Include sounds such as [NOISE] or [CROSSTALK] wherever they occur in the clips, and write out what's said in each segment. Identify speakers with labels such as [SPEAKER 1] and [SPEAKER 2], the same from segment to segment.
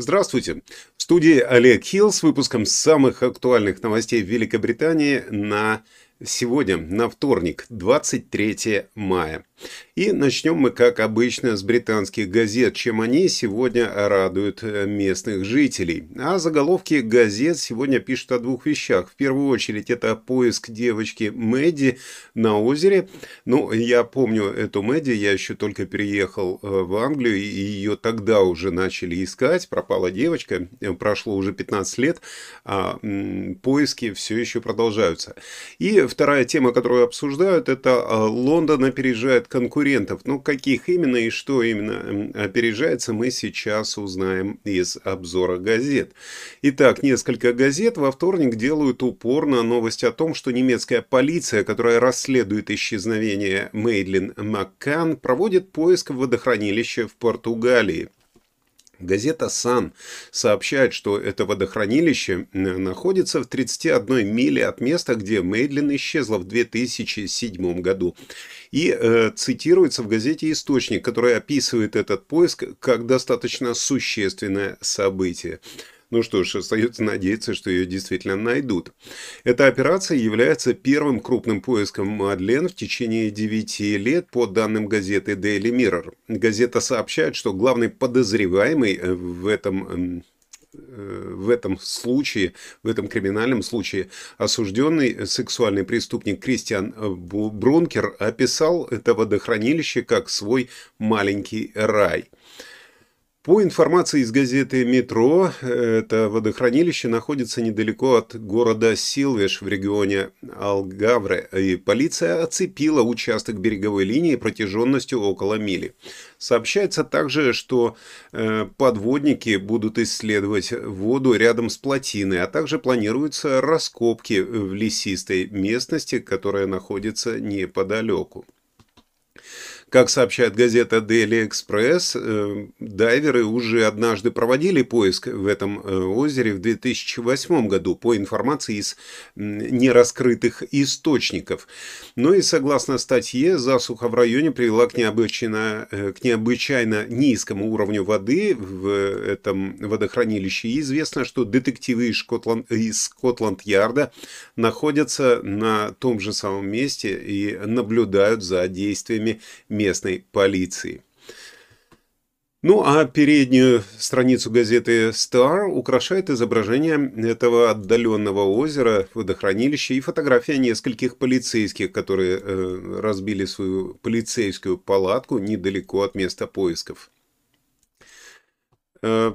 [SPEAKER 1] Здравствуйте! В студии Олег Хилл с выпуском самых актуальных новостей Великобритании на сегодня, на вторник, 23 мая. И начнем мы, как обычно, с британских газет, чем они сегодня радуют э, местных жителей. А заголовки газет сегодня пишут о двух вещах. В первую очередь, это поиск девочки Мэдди на озере. Ну, я помню эту Мэдди, я еще только переехал э, в Англию, и ее тогда уже начали искать. Пропала девочка, э, прошло уже 15 лет, а поиски все еще продолжаются. И вторая тема, которую обсуждают, это Лондон опережает конкурентов. Ну, каких именно и что именно опережается, мы сейчас узнаем из обзора газет. Итак, несколько газет во вторник делают упор на новость о том, что немецкая полиция, которая расследует исчезновение Мейдлин Маккан, проводит поиск в водохранилище в Португалии. Газета «Сан» сообщает, что это водохранилище находится в 31 миле от места, где Мейдлин исчезла в 2007 году. И э, цитируется в газете источник, который описывает этот поиск как достаточно существенное событие. Ну что ж, остается надеяться, что ее действительно найдут. Эта операция является первым крупным поиском Мадлен в течение 9 лет по данным газеты Daily Mirror. Газета сообщает, что главный подозреваемый э, в этом эм, э, в этом случае, в этом криминальном случае, осужденный сексуальный преступник Кристиан Брункер описал это водохранилище как свой маленький рай. По информации из газеты «Метро», это водохранилище находится недалеко от города Силвеш в регионе Алгавре, и полиция оцепила участок береговой линии протяженностью около мили. Сообщается также, что э, подводники будут исследовать воду рядом с плотиной, а также планируются раскопки в лесистой местности, которая находится неподалеку. Как сообщает газета Daily Express, э, дайверы уже однажды проводили поиск в этом э, озере в 2008 году по информации из нераскрытых источников. Но и согласно статье, засуха в районе привела к необычайно, э, к необычайно низкому уровню воды в этом водохранилище. И известно, что детективы из, Шотланд, из Скотланд-Ярда находятся на том же самом месте и наблюдают за действиями местной полиции. Ну а переднюю страницу газеты Star украшает изображение этого отдаленного озера, водохранилища и фотография нескольких полицейских, которые э, разбили свою полицейскую палатку недалеко от места поисков. Э,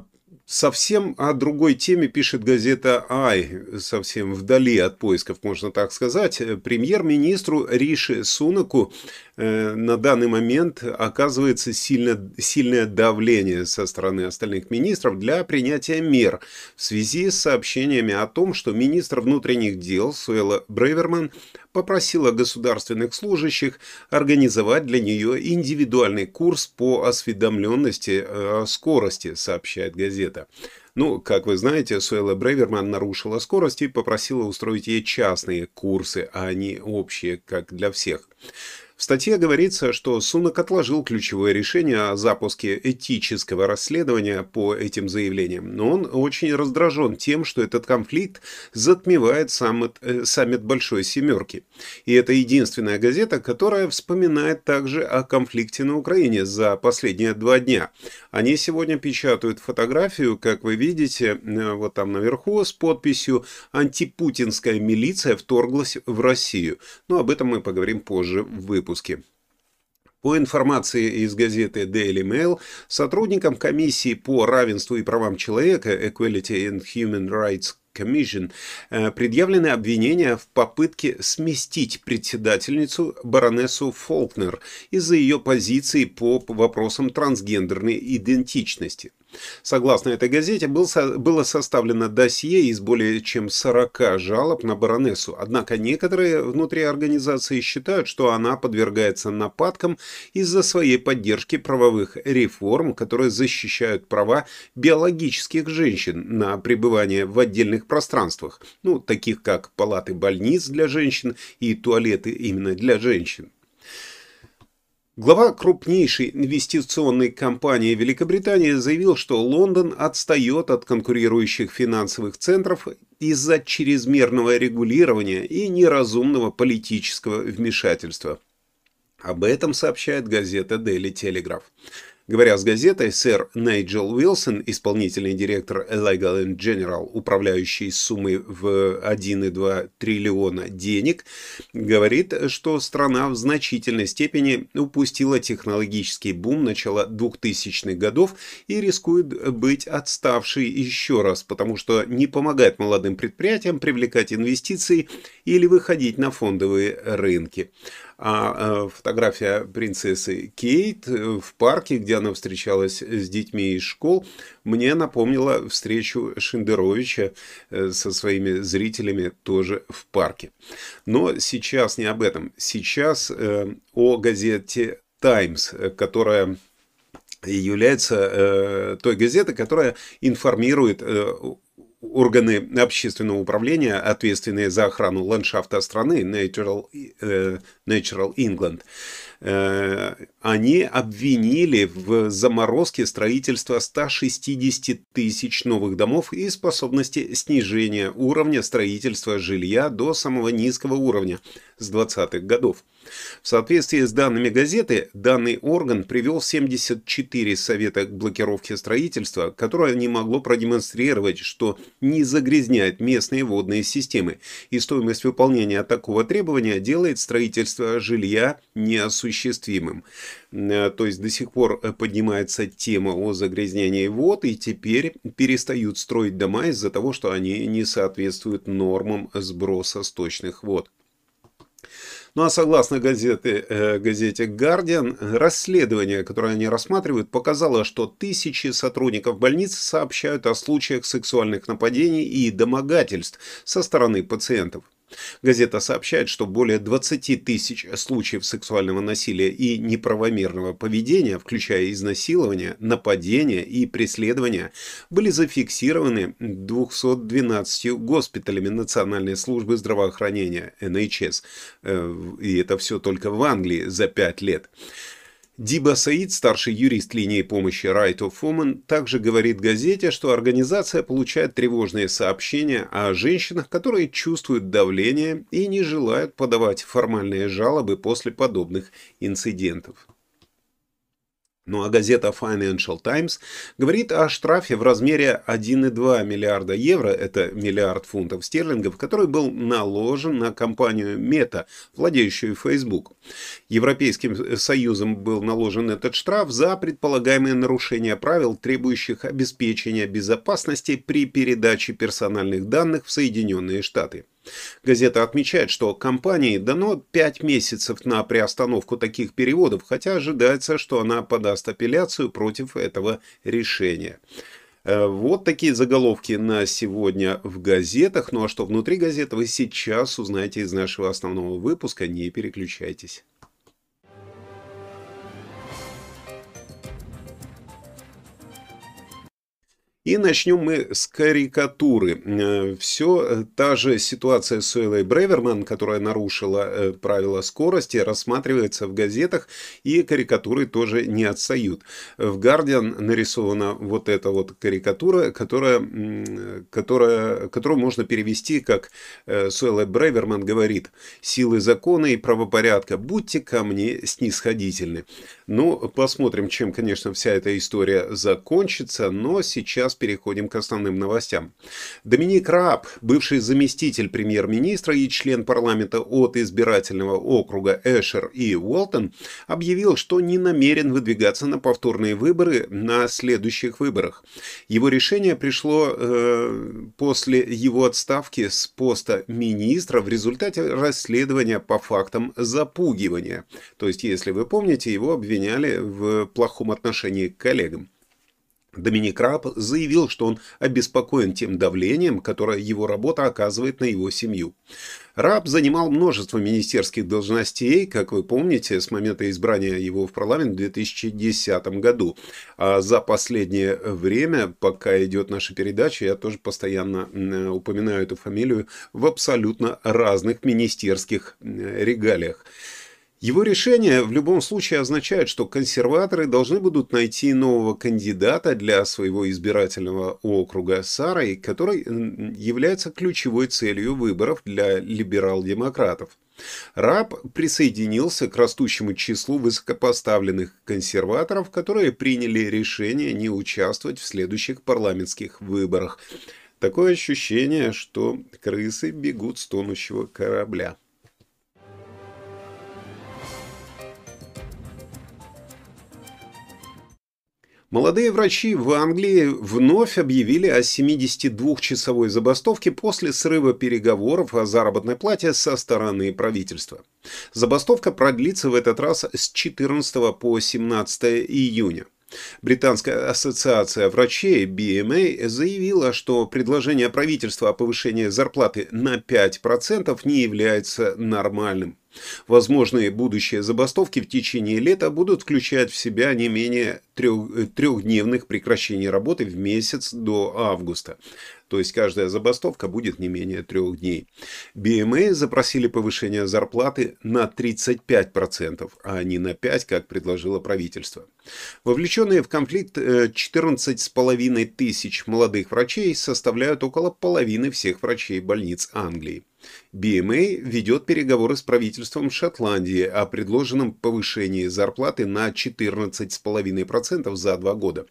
[SPEAKER 1] Совсем о другой теме пишет газета «Ай», совсем вдали от поисков, можно так сказать. Премьер-министру Риши Сунаку э, на данный момент оказывается сильно, сильное давление со стороны остальных министров для принятия мер в связи с сообщениями о том, что министр внутренних дел Суэла Брейверман попросила государственных служащих организовать для нее индивидуальный курс по осведомленности э, о скорости, сообщает газета. Ну, как вы знаете, Суэла Брейверман нарушила скорость и попросила устроить ей частные курсы, а не общие, как для всех. В статье говорится, что Сунок отложил ключевое решение о запуске этического расследования по этим заявлениям, но он очень раздражен тем, что этот конфликт затмевает саммит, э, саммит Большой Семерки. И это единственная газета, которая вспоминает также о конфликте на Украине за последние два дня. Они сегодня печатают фотографию, как вы видите, э, вот там наверху с подписью «Антипутинская милиция вторглась в Россию». Но об этом мы поговорим позже в выпуске. По информации из газеты Daily Mail, сотрудникам комиссии по равенству и правам человека Equality and Human Rights Commission э, предъявлены обвинения в попытке сместить председательницу баронессу Фолкнер из-за ее позиции по вопросам трансгендерной идентичности. Согласно этой газете, был, было составлено досье из более чем 40 жалоб на баронессу, однако некоторые внутри организации считают, что она подвергается нападкам из-за своей поддержки правовых реформ, которые защищают права биологических женщин на пребывание в отдельных пространствах, ну, таких как палаты больниц для женщин и туалеты именно для женщин. Глава крупнейшей инвестиционной компании Великобритании заявил, что Лондон отстает от конкурирующих финансовых центров из-за чрезмерного регулирования и неразумного политического вмешательства. Об этом сообщает газета Daily Telegraph. Говоря с газетой, сэр Найджел Уилсон, исполнительный директор Legal General, управляющий суммой в 1,2 триллиона денег, говорит, что страна в значительной степени упустила технологический бум начала 2000-х годов и рискует быть отставшей еще раз, потому что не помогает молодым предприятиям привлекать инвестиции или выходить на фондовые рынки а э, фотография принцессы Кейт э, в парке, где она встречалась с детьми из школ, мне напомнила встречу Шендеровича э, со своими зрителями тоже в парке. Но сейчас не об этом. Сейчас о газете «Таймс», которая является э, той газетой, которая информирует э, органы общественного управления, ответственные за охрану ландшафта страны, Natural, э, Natural England, э, они обвинили в заморозке строительства 160 тысяч новых домов и способности снижения уровня строительства жилья до самого низкого уровня с 20-х годов. В соответствии с данными газеты, данный орган привел 74 совета к блокировке строительства, которое не могло продемонстрировать, что не загрязняет местные водные системы, и стоимость выполнения такого требования делает строительство жилья неосуществимым. Э, то есть до сих пор э, поднимается тема о загрязнении вод, и теперь перестают строить дома из-за того, что они не соответствуют нормам сброса сточных вод. Ну а согласно газете, э, газете Guardian, расследование, которое они рассматривают, показало, что тысячи сотрудников больниц сообщают о случаях сексуальных нападений и домогательств со стороны пациентов. Газета сообщает, что более 20 тысяч случаев сексуального насилия и неправомерного поведения, включая изнасилование, нападения и преследования, были зафиксированы 212 госпиталями Национальной службы здравоохранения НХС. Э, и это все только в Англии за 5 лет. Диба Саид, старший юрист линии помощи Right of Women, также говорит газете, что организация получает тревожные сообщения о женщинах, которые чувствуют давление и не желают подавать формальные жалобы после подобных инцидентов. Ну а газета Financial Times говорит о штрафе в размере 1,2 миллиарда евро, это миллиард фунтов стерлингов, который был наложен на компанию Meta, владеющую Facebook. Европейским Союзом был наложен этот штраф за предполагаемое нарушение правил, требующих обеспечения безопасности при передаче персональных данных в Соединенные Штаты. Газета отмечает, что компании дано 5 месяцев на приостановку таких переводов, хотя ожидается, что она подаст апелляцию против этого решения. Э, вот такие заголовки на сегодня в газетах. Ну а что внутри газеты вы сейчас узнаете из нашего основного выпуска. Не переключайтесь. И начнем мы с карикатуры. Э, Все э, та же ситуация с Уэллой Бреверман, которая нарушила э, правила скорости, рассматривается в газетах, и карикатуры тоже не отстают. В Guardian нарисована вот эта вот карикатура, которая, которая, которую можно перевести как Суэлла Бреверман говорит «Силы закона и правопорядка, будьте ко мне снисходительны». Ну, посмотрим, чем, конечно, вся эта история закончится, но сейчас переходим к основным новостям. Доминик Раб, бывший заместитель премьер-министра и член парламента от избирательного округа Эшер и Уолтон, объявил, что не намерен выдвигаться на повторные выборы на следующих выборах. Его решение пришло э, после его отставки с поста министра в результате расследования по фактам запугивания. То есть, если вы помните, его обвиняли в плохом отношении к коллегам. Доминик Раб заявил, что он обеспокоен тем давлением, которое его работа оказывает на его семью. Раб занимал множество министерских должностей, как вы помните, с момента избрания его в парламент в 2010 году. А за последнее время, пока идет наша передача, я тоже постоянно упоминаю эту фамилию в абсолютно разных министерских регалиях. Его решение в любом случае означает, что консерваторы должны будут найти нового кандидата для своего избирательного округа Сарой, который является ключевой целью выборов для либерал-демократов. Раб присоединился к растущему числу высокопоставленных консерваторов, которые приняли решение не участвовать в следующих парламентских выборах. Такое ощущение, что крысы бегут с тонущего корабля. Молодые врачи в Англии вновь объявили о 72-часовой забастовке после срыва переговоров о заработной плате со стороны правительства. Забастовка продлится в этот раз с 14 по 17 июня. Британская ассоциация врачей BMA заявила, что предложение правительства о повышении зарплаты на 5% не является нормальным. Возможные будущие забастовки в течение лета будут включать в себя не менее трех, трехдневных прекращений работы в месяц до августа. То есть каждая забастовка будет не менее трех дней. BMA запросили повышение зарплаты на 35%, а не на 5%, как предложило правительство. Вовлеченные в конфликт 14,5 э, тысяч молодых врачей составляют около половины всех врачей больниц Англии. BMA ведет переговоры с правительством Шотландии о предложенном повышении зарплаты на 14,5% за два года.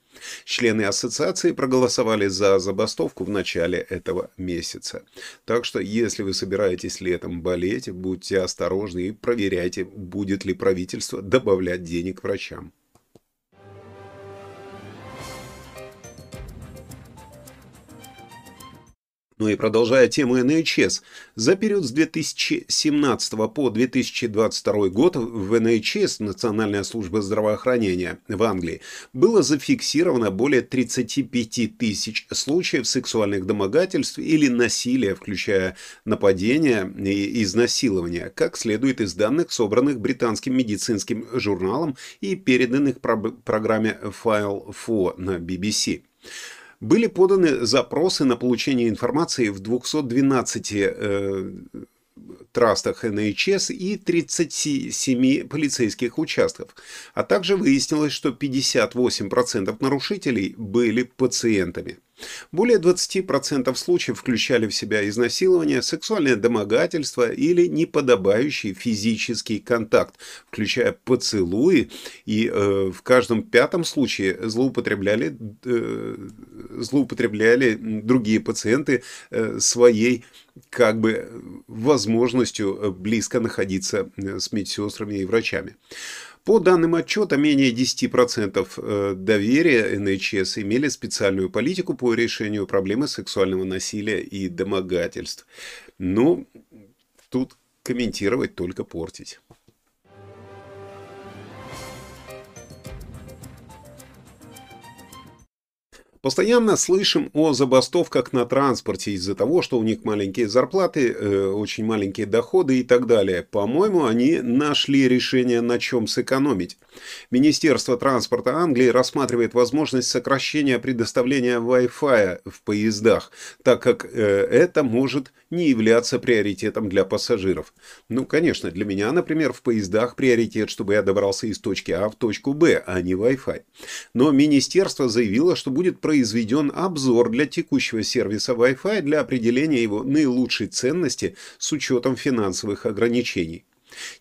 [SPEAKER 1] Члены ассоциации проголосовали за забастовку в начале этого месяца. Так что, если вы собираетесь летом болеть, будьте осторожны и проверяйте, будет ли правительство добавлять денег врачам. Ну и продолжая тему NHS, за период с 2017 по 2022 год в NHS, Национальная служба здравоохранения в Англии, было зафиксировано более 35 тысяч случаев сексуальных домогательств или насилия, включая нападения и изнасилования, как следует из данных, собранных британским медицинским журналом и переданных программе File 4 на BBC. Были поданы запросы на получение информации в 212 э, трастах НХС и 37 полицейских участков. А также выяснилось, что 58% нарушителей были пациентами. Более 20% случаев включали в себя изнасилование, сексуальное домогательство или неподобающий физический контакт, включая поцелуи, и э, в каждом пятом случае злоупотребляли, э, злоупотребляли другие пациенты э, своей как бы возможностью близко находиться э, с медсестрами и врачами. По данным отчета, менее 10% э, доверия НХС имели специальную политику по решению проблемы сексуального насилия и домогательств. Ну, тут комментировать только портить. Постоянно слышим о забастовках на транспорте из-за того, что у них маленькие зарплаты, э, очень маленькие доходы и так далее. По-моему, они нашли решение, на чем сэкономить. Министерство транспорта Англии рассматривает возможность сокращения предоставления Wi-Fi в поездах, так как э, это может не являться приоритетом для пассажиров. Ну, конечно, для меня, например, в поездах приоритет, чтобы я добрался из точки А в точку Б, а не Wi-Fi. Но министерство заявило, что будет произведен обзор для текущего сервиса Wi-Fi для определения его наилучшей ценности с учетом финансовых ограничений.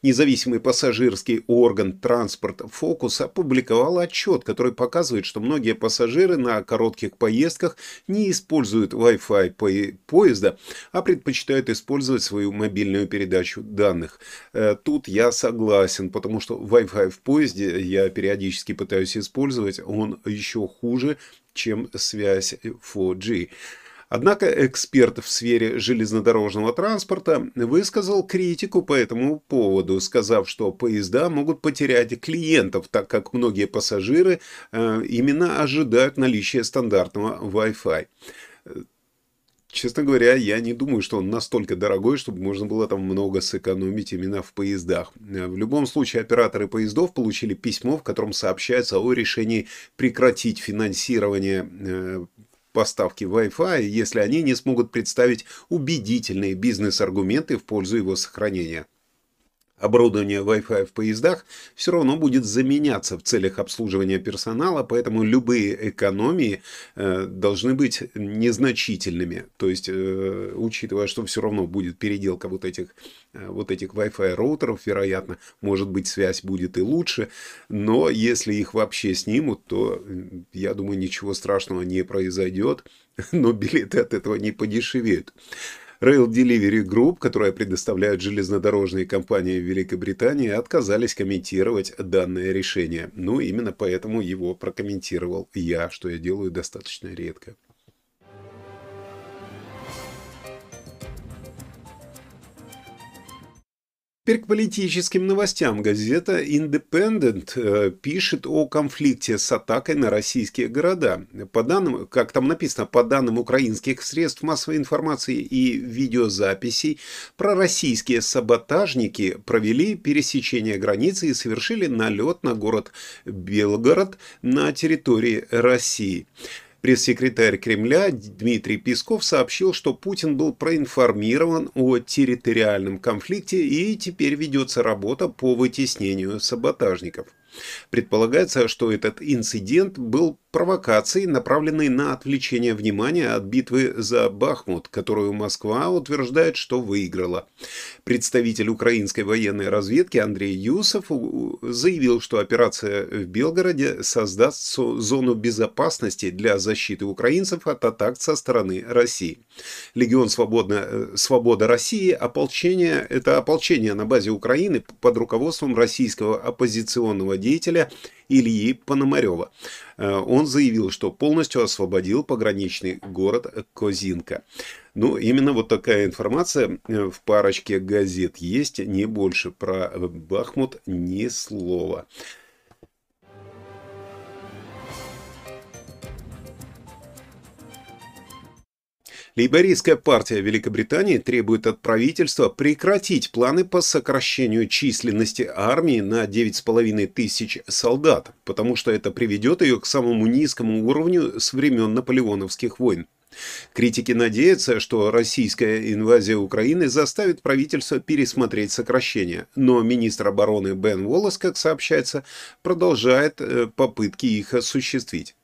[SPEAKER 1] Независимый пассажирский орган «Транспорт Фокус» опубликовал отчет, который показывает, что многие пассажиры на коротких поездках не используют Wi-Fi поезда, а предпочитают использовать свою мобильную передачу данных. Э, тут я согласен, потому что Wi-Fi в поезде я периодически пытаюсь использовать, он еще хуже, чем связь 4G. Однако эксперт в сфере железнодорожного транспорта высказал критику по этому поводу, сказав, что поезда могут потерять клиентов, так как многие пассажиры э, именно ожидают наличия стандартного Wi-Fi. Честно говоря, я не думаю, что он настолько дорогой, чтобы можно было там много сэкономить именно в поездах. В любом случае, операторы поездов получили письмо, в котором сообщается о решении прекратить финансирование э, поставки Wi-Fi, если они не смогут представить убедительные бизнес-аргументы в пользу его сохранения. Оборудование Wi-Fi в поездах все равно будет заменяться в целях обслуживания персонала, поэтому любые экономии э, должны быть незначительными. То есть, э, учитывая, что все равно будет переделка вот этих, э, вот этих Wi-Fi роутеров, вероятно, может быть связь будет и лучше, но если их вообще снимут, то, я думаю, ничего страшного не произойдет, [LAUGHS] но билеты от этого не подешевеют. Rail Delivery Group, которая предоставляет железнодорожные компании в Великобритании, отказались комментировать данное решение. Ну, именно поэтому его прокомментировал я, что я делаю достаточно редко. Теперь к политическим новостям. Газета Independent э, пишет о конфликте с атакой на российские города. По данным, как там написано, по данным украинских средств массовой информации и видеозаписей, пророссийские саботажники провели пересечение границы и совершили налет на город Белгород на территории России. Пресс-секретарь Кремля Дмитрий Песков сообщил, что Путин был проинформирован о территориальном конфликте и теперь ведется работа по вытеснению саботажников. Предполагается, что этот инцидент был провокацией, направленной на отвлечение внимания от битвы за Бахмут, которую Москва утверждает, что выиграла. Представитель украинской военной разведки Андрей Юсов заявил, что операция в Белгороде создаст зону безопасности для защиты украинцев от атак со стороны России. Легион Свободна, э, Свобода России ополчение, это ополчение на базе Украины под руководством российского оппозиционного деятеля Ильи Пономарева. Э, он заявил, что полностью освободил пограничный город Козинка. Ну, именно вот такая информация э, в парочке газет есть, не больше. Про Бахмут ни слова. Лейбористская партия Великобритании требует от правительства прекратить планы по сокращению численности армии на 9,5 тысяч солдат, потому что это приведет ее к самому низкому уровню с времен наполеоновских войн. Критики надеются, что российская инвазия Украины заставит правительство пересмотреть сокращения, но министр обороны Бен Уоллес, как сообщается, продолжает э, попытки их осуществить.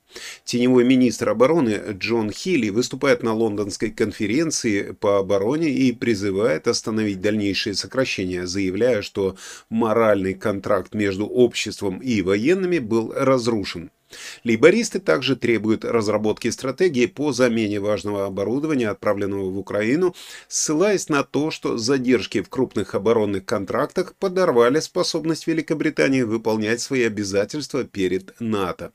[SPEAKER 1] Теневой министр обороны Джон Хилли выступает на лондонской конференции по обороне и призывает остановить дальнейшие сокращения, заявляя, что моральный контракт между обществом и военными был разрушен. Лейбористы также требуют разработки стратегии по замене важного оборудования, отправленного в Украину, ссылаясь на то, что задержки в крупных оборонных контрактах подорвали способность Великобритании выполнять свои обязательства перед НАТО.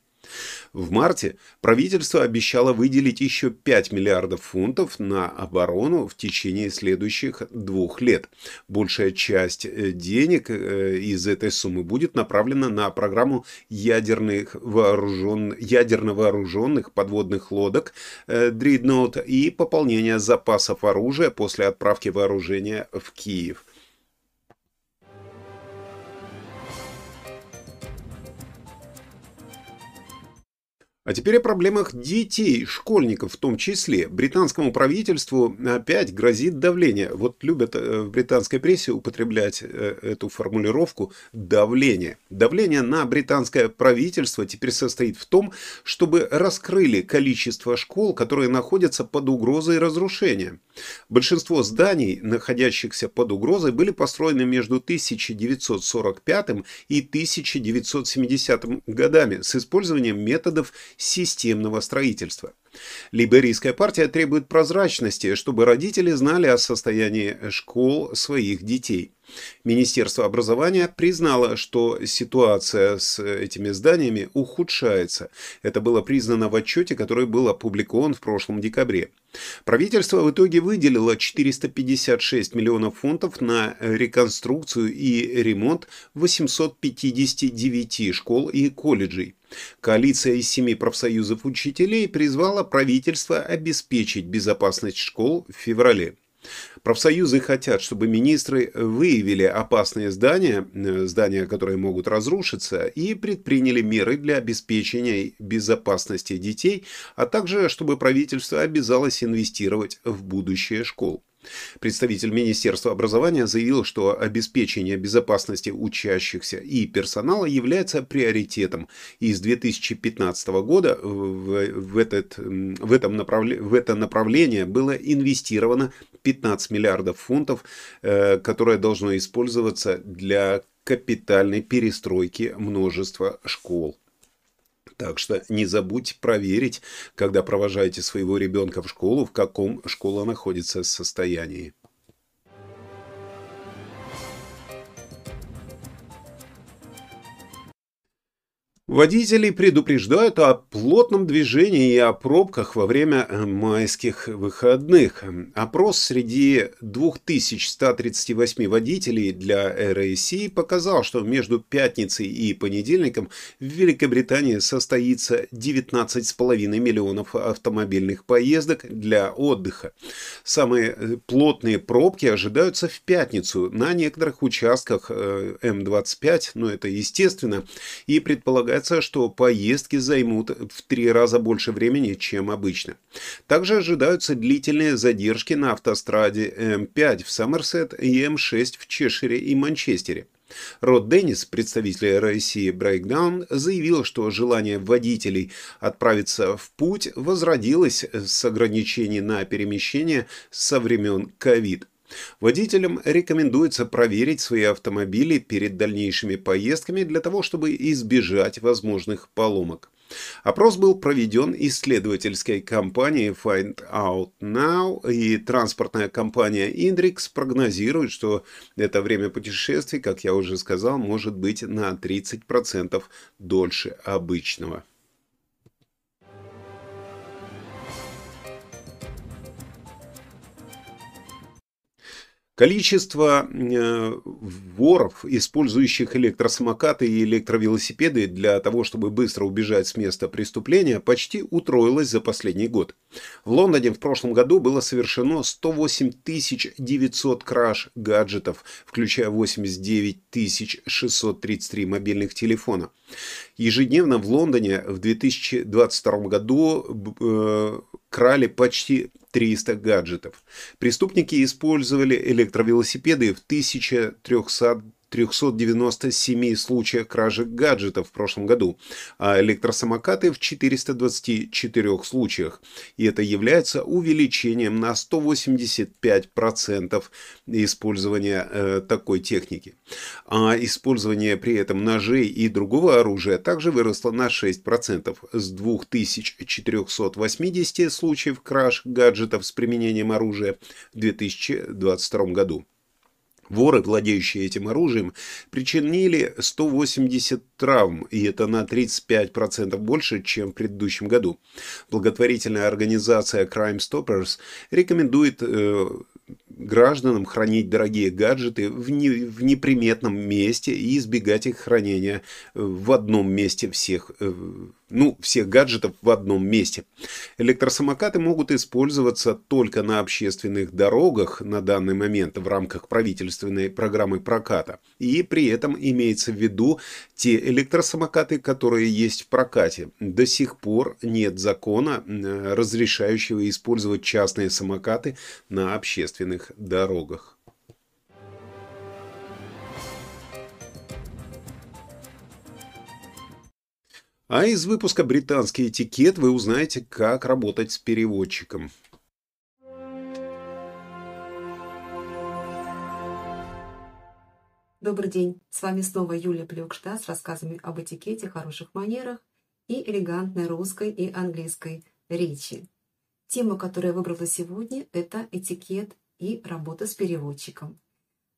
[SPEAKER 1] В марте правительство обещало выделить еще 5 миллиардов фунтов на оборону в течение следующих двух лет. Большая часть э, денег э, из этой суммы будет направлена на программу ядерных вооружен... ядерно вооруженных подводных лодок э, Dreadnought и пополнение запасов оружия после отправки вооружения в Киев. А теперь о проблемах детей, школьников в том числе. Британскому правительству опять грозит давление. Вот любят э, в британской прессе употреблять э, эту формулировку «давление». Давление на британское правительство теперь состоит в том, чтобы раскрыли количество школ, которые находятся под угрозой разрушения. Большинство зданий, находящихся под угрозой, были построены между 1945 и 1970 годами с использованием методов системного строительства. Либерийская партия требует прозрачности, чтобы родители знали о состоянии школ своих детей. Министерство образования признало, что ситуация с этими зданиями ухудшается. Это было признано в отчете, который был опубликован в прошлом декабре. Правительство в итоге выделило 456 миллионов фунтов на реконструкцию и ремонт 859 школ и колледжей. Коалиция из семи профсоюзов учителей призвала правительство обеспечить безопасность школ в феврале. Профсоюзы хотят, чтобы министры выявили опасные здания, э, здания, которые могут разрушиться, и предприняли меры для обеспечения безопасности детей, а также чтобы правительство обязалось инвестировать в будущее школ. Представитель Министерства образования заявил, что обеспечение безопасности учащихся и персонала является приоритетом, и с 2015 года в, в, этот, в, этом направле, в это направление было инвестировано 15 миллиардов фунтов, э, которое должно использоваться для капитальной перестройки множества школ. Так что не забудьте проверить, когда провожаете своего ребенка в школу, в каком школа находится состоянии. Водителей предупреждают о плотном движении и о пробках во время э, майских выходных. Опрос среди 2138 водителей для RAC показал, что между пятницей и понедельником в Великобритании состоится 19,5 миллионов автомобильных поездок для отдыха. Самые э, плотные пробки ожидаются в пятницу на некоторых участках э, М25, но это естественно, и предполагается Предполагается, что поездки займут в три раза больше времени, чем обычно. Также ожидаются длительные задержки на автостраде М5 в Сомерсет и М6 в Чешире и Манчестере. Род Деннис, представитель России Breakdown, заявил, что желание водителей отправиться в путь возродилось с ограничений на перемещение со времен ковид. Водителям рекомендуется проверить свои автомобили перед дальнейшими поездками для того, чтобы избежать возможных поломок. Опрос был проведен исследовательской компанией Find Out Now, и транспортная компания Indrix прогнозирует, что это время путешествий, как я уже сказал, может быть на 30% дольше обычного. Количество э, воров, использующих электросамокаты и электровелосипеды для того, чтобы быстро убежать с места преступления, почти утроилось за последний год. В Лондоне в прошлом году было совершено 108 900 краж гаджетов, включая 89 633 мобильных телефона. Ежедневно в Лондоне в 2022 году э, крали почти 300 гаджетов. Преступники использовали электровелосипеды в 1300 397 случаях кражи гаджетов в прошлом году, а электросамокаты в 424 случаях. И это является увеличением на 185% использования э, такой техники. А использование при этом ножей и другого оружия также выросло на 6% с 2480 случаев краж гаджетов с применением оружия в 2022 году. Воры, владеющие этим оружием, причинили 180 травм, и это на 35% больше, чем в предыдущем году. Благотворительная организация Crime Stoppers рекомендует э, гражданам хранить дорогие гаджеты в, не, в неприметном месте и избегать их хранения в одном месте всех, э, ну, всех гаджетов в одном месте. Электросамокаты могут использоваться только на общественных дорогах на данный момент в рамках правительственной программы проката. И при этом имеется в виду те электросамокаты, которые есть в прокате. До сих пор нет закона, э, разрешающего использовать частные самокаты на общественных дорогах. А из выпуска «Британский этикет» вы узнаете, как работать с переводчиком.
[SPEAKER 2] Добрый день, с вами снова Юлия Плюкшта с рассказами об этикете, хороших манерах и элегантной русской и английской речи. Тема, которую я выбрала сегодня, это этикет и работа с переводчиком.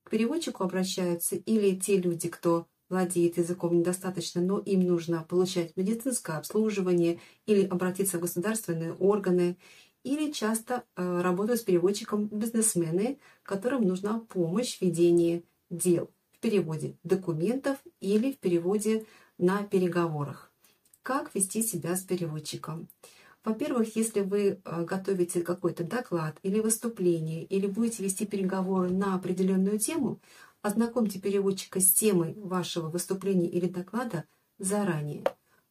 [SPEAKER 2] К переводчику обращаются или те люди, кто владеет языком недостаточно, но им нужно получать медицинское обслуживание или обратиться в государственные органы, или часто э, работают с переводчиком бизнесмены, которым нужна помощь в ведении дел, в переводе документов или в переводе на переговорах. Как вести себя с переводчиком? Во-первых, если вы э, готовите какой-то доклад или выступление, или будете вести переговоры на определенную тему, Ознакомьте переводчика с темой вашего выступления или доклада заранее.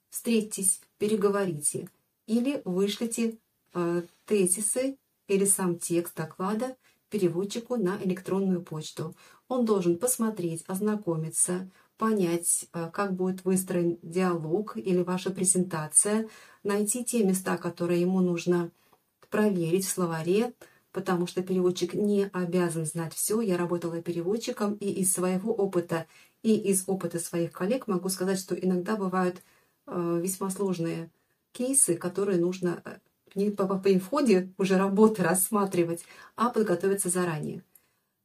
[SPEAKER 2] Встретьтесь, переговорите или вышлите э, тезисы или сам текст доклада переводчику на электронную почту. Он должен посмотреть, ознакомиться, понять, э, как будет выстроен диалог или ваша презентация, найти те места, которые ему нужно проверить в словаре, потому что переводчик не обязан знать все. Я работала переводчиком, и из своего опыта, и из опыта своих коллег могу сказать, что иногда бывают э, весьма сложные кейсы, которые нужно э, не по, по входе уже работы [LAUGHS] рассматривать, а подготовиться заранее.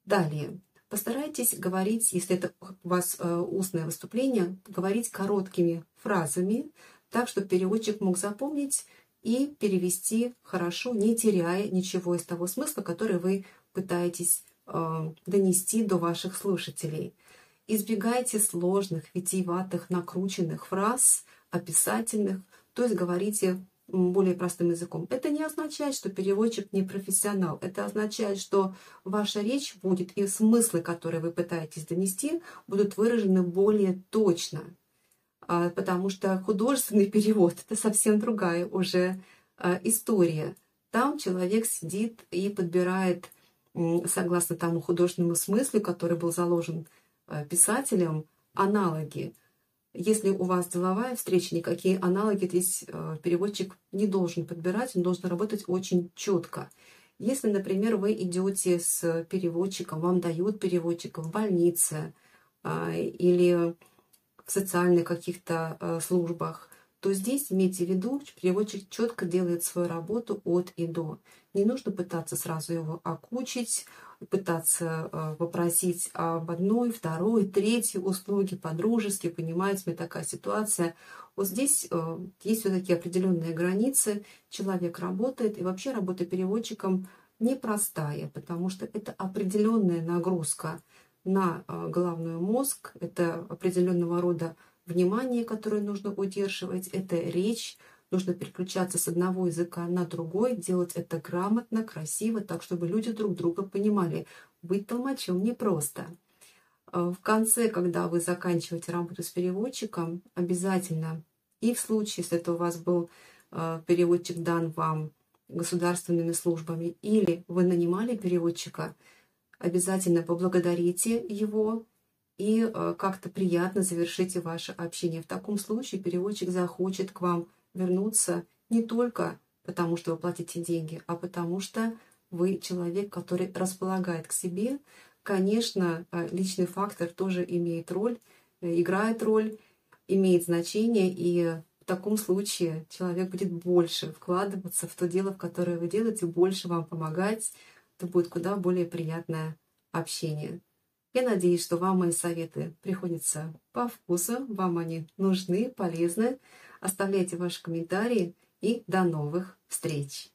[SPEAKER 2] Далее. Постарайтесь говорить, если это у вас э, устное выступление, говорить короткими фразами, так, чтобы переводчик мог запомнить и перевести хорошо, не теряя ничего из того смысла, который вы пытаетесь э, донести до ваших слушателей. Избегайте сложных, витиеватых, накрученных фраз, описательных, то есть говорите более простым языком. Это не означает, что переводчик не профессионал. Это означает, что ваша речь будет и смыслы, которые вы пытаетесь донести, будут выражены более точно. А, потому что художественный [LAUGHS] перевод – это совсем другая уже а, история. Там человек сидит и подбирает, согласно тому художественному смыслу, который был заложен а, писателем, аналоги – если у вас деловая встреча, никакие аналоги здесь э, переводчик не должен подбирать, он должен работать очень четко. Если, например, вы идете с переводчиком, вам дают переводчика в больнице а, или в социальных каких-то э, службах, то здесь имейте в виду, переводчик четко делает свою работу от и до. Не нужно пытаться сразу его окучить, пытаться э, попросить об одной, второй, третьей услуге, по-дружески, понимаете, мне такая ситуация. Вот здесь э, есть все-таки определенные границы, человек работает, и вообще работа переводчиком непростая, потому что это определенная нагрузка на э, головной мозг, это определенного рода внимание, которое нужно удерживать, это речь, нужно переключаться с одного языка на другой, делать это грамотно, красиво, так, чтобы люди друг друга понимали. Быть толмачом непросто. Э, в конце, когда вы заканчиваете работу с переводчиком, обязательно, и в случае, если это у вас был э, переводчик дан вам государственными службами, или вы нанимали переводчика, обязательно поблагодарите его и э, как-то приятно завершите ваше общение. В таком случае переводчик захочет к вам вернуться не только потому, что вы платите деньги, а потому что вы человек, который располагает к себе. Конечно, э, личный фактор тоже имеет роль, э, играет роль, имеет значение, и в таком случае человек будет больше вкладываться в то дело, в которое вы делаете, больше вам помогать, это будет куда более приятное общение. Я надеюсь, что вам мои советы приходятся по вкусу, вам они нужны, полезны. Оставляйте ваши комментарии и до новых встреч!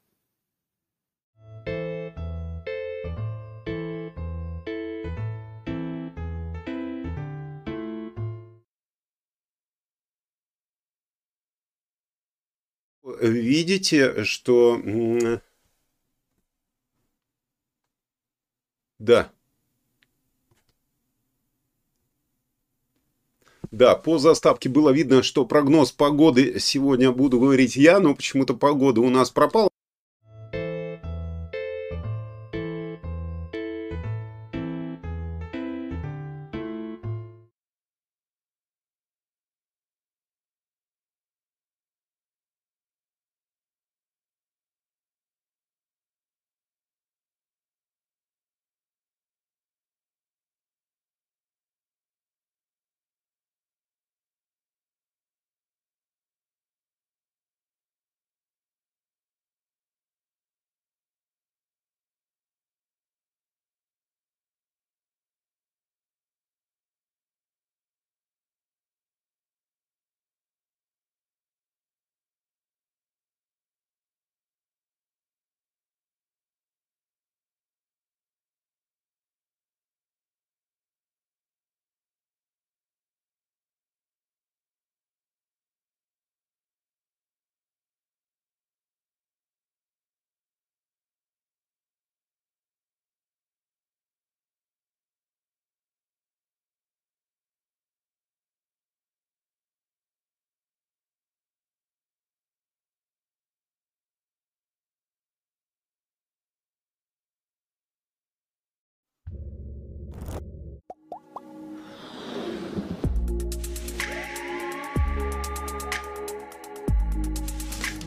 [SPEAKER 1] Видите, что... Да, Да, по заставке было видно, что прогноз погоды сегодня буду говорить я, но почему-то погода у нас пропала.